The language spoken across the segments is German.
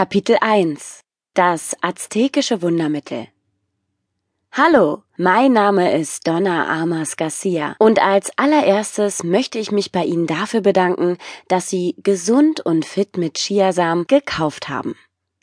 Kapitel 1 Das aztekische Wundermittel Hallo, mein Name ist Donna Armas Garcia und als allererstes möchte ich mich bei Ihnen dafür bedanken, dass Sie gesund und fit mit Chiasamen gekauft haben.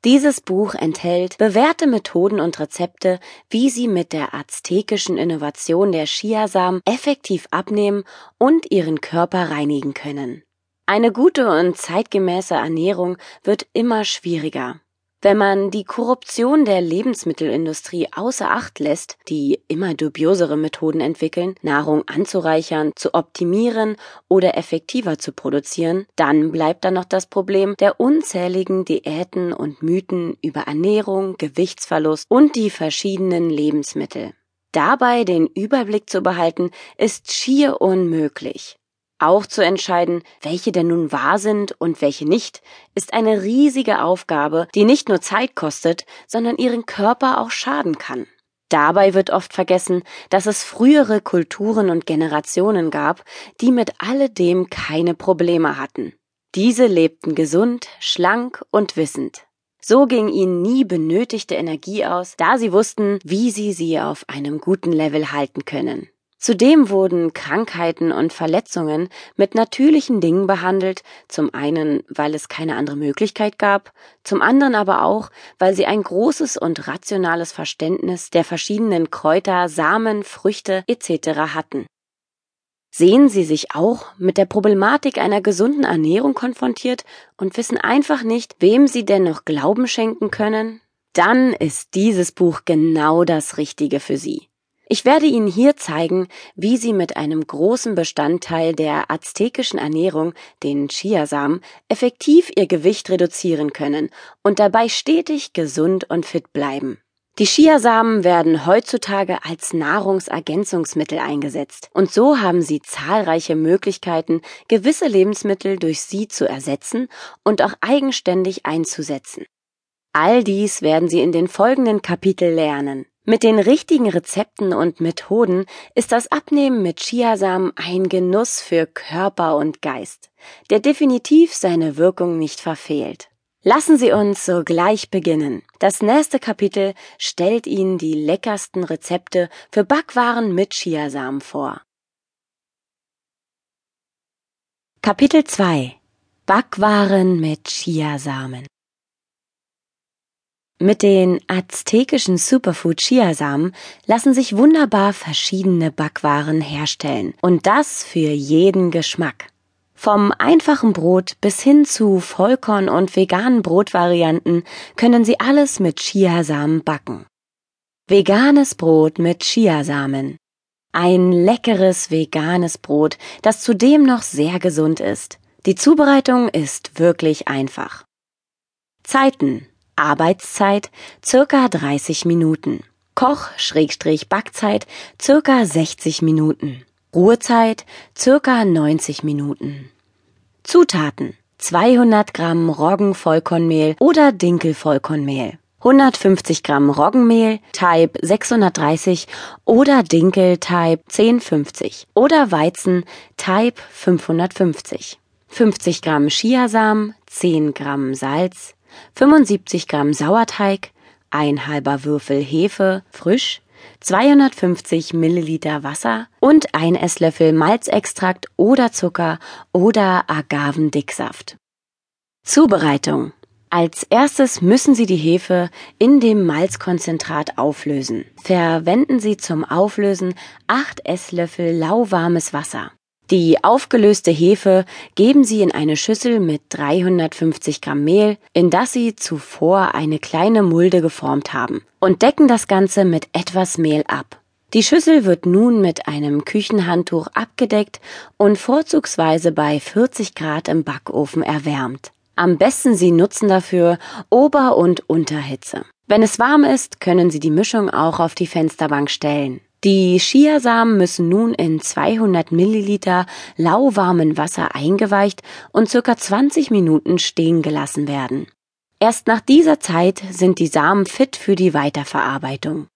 Dieses Buch enthält bewährte Methoden und Rezepte, wie Sie mit der aztekischen Innovation der Chiasamen effektiv abnehmen und Ihren Körper reinigen können. Eine gute und zeitgemäße Ernährung wird immer schwieriger. Wenn man die Korruption der Lebensmittelindustrie außer Acht lässt, die immer dubiosere Methoden entwickeln, Nahrung anzureichern, zu optimieren oder effektiver zu produzieren, dann bleibt da noch das Problem der unzähligen Diäten und Mythen über Ernährung, Gewichtsverlust und die verschiedenen Lebensmittel. Dabei den Überblick zu behalten, ist schier unmöglich. Auch zu entscheiden, welche denn nun wahr sind und welche nicht, ist eine riesige Aufgabe, die nicht nur Zeit kostet, sondern ihren Körper auch schaden kann. Dabei wird oft vergessen, dass es frühere Kulturen und Generationen gab, die mit alledem keine Probleme hatten. Diese lebten gesund, schlank und wissend. So ging ihnen nie benötigte Energie aus, da sie wussten, wie sie sie auf einem guten Level halten können. Zudem wurden Krankheiten und Verletzungen mit natürlichen Dingen behandelt, zum einen, weil es keine andere Möglichkeit gab, zum anderen aber auch, weil sie ein großes und rationales Verständnis der verschiedenen Kräuter, Samen, Früchte etc. hatten. Sehen Sie sich auch mit der Problematik einer gesunden Ernährung konfrontiert und wissen einfach nicht, wem Sie denn noch Glauben schenken können? Dann ist dieses Buch genau das Richtige für Sie. Ich werde Ihnen hier zeigen, wie Sie mit einem großen Bestandteil der aztekischen Ernährung, den Chiasamen, effektiv Ihr Gewicht reduzieren können und dabei stetig gesund und fit bleiben. Die Chiasamen werden heutzutage als Nahrungsergänzungsmittel eingesetzt und so haben Sie zahlreiche Möglichkeiten, gewisse Lebensmittel durch sie zu ersetzen und auch eigenständig einzusetzen. All dies werden Sie in den folgenden Kapitel lernen. Mit den richtigen Rezepten und Methoden ist das Abnehmen mit Chiasamen ein Genuss für Körper und Geist, der definitiv seine Wirkung nicht verfehlt. Lassen Sie uns sogleich beginnen. Das nächste Kapitel stellt Ihnen die leckersten Rezepte für Backwaren mit Chiasamen vor. Kapitel 2 Backwaren mit Chiasamen mit den aztekischen Superfood Chiasamen lassen sich wunderbar verschiedene Backwaren herstellen und das für jeden Geschmack. Vom einfachen Brot bis hin zu Vollkorn- und veganen Brotvarianten können Sie alles mit Chiasamen backen. Veganes Brot mit Chiasamen. Ein leckeres veganes Brot, das zudem noch sehr gesund ist. Die Zubereitung ist wirklich einfach. Zeiten Arbeitszeit circa 30 Minuten. Koch-Backzeit circa 60 Minuten. Ruhezeit circa 90 Minuten. Zutaten 200 Gramm Roggenvollkornmehl oder Dinkelvollkornmehl. 150 Gramm Roggenmehl Type 630 oder Dinkel Type 1050 oder Weizen Type 550. 50 Gramm Chiasamen, 10 Gramm Salz, 75 Gramm Sauerteig, ein halber Würfel Hefe, frisch, 250 Milliliter Wasser und ein Esslöffel Malzextrakt oder Zucker oder Agavendicksaft. Zubereitung. Als erstes müssen Sie die Hefe in dem Malzkonzentrat auflösen. Verwenden Sie zum Auflösen 8 Esslöffel lauwarmes Wasser. Die aufgelöste Hefe geben Sie in eine Schüssel mit 350 Gramm Mehl, in das Sie zuvor eine kleine Mulde geformt haben, und decken das Ganze mit etwas Mehl ab. Die Schüssel wird nun mit einem Küchenhandtuch abgedeckt und vorzugsweise bei 40 Grad im Backofen erwärmt. Am besten Sie nutzen dafür Ober- und Unterhitze. Wenn es warm ist, können Sie die Mischung auch auf die Fensterbank stellen. Die Chiasamen müssen nun in 200 Milliliter lauwarmen Wasser eingeweicht und circa 20 Minuten stehen gelassen werden. Erst nach dieser Zeit sind die Samen fit für die Weiterverarbeitung.